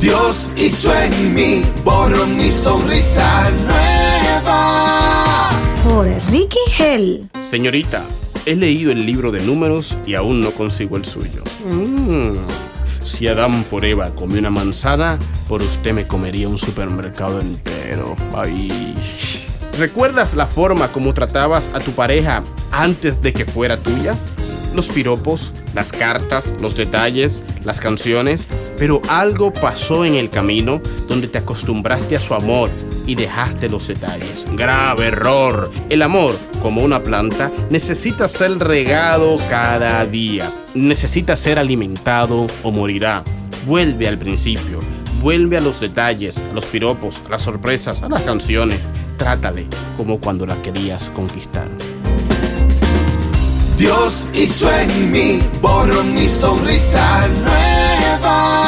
Dios hizo en mí borrón y sonrisa nueva. Por Ricky Hell. Señorita, he leído el libro de números y aún no consigo el suyo. Mm. Si Adán por Eva comió una manzana, por usted me comería un supermercado entero. Ay. ¿Recuerdas la forma como tratabas a tu pareja antes de que fuera tuya? Los piropos, las cartas, los detalles, las canciones, pero algo pasó en el camino donde te acostumbraste a su amor y dejaste los detalles. Grave error. El amor, como una planta, necesita ser regado cada día. Necesita ser alimentado o morirá. Vuelve al principio. Vuelve a los detalles, los piropos, las sorpresas, a las canciones. Trátale como cuando la querías conquistar. Dios hizo en mí, borró mi sonrisa nueva.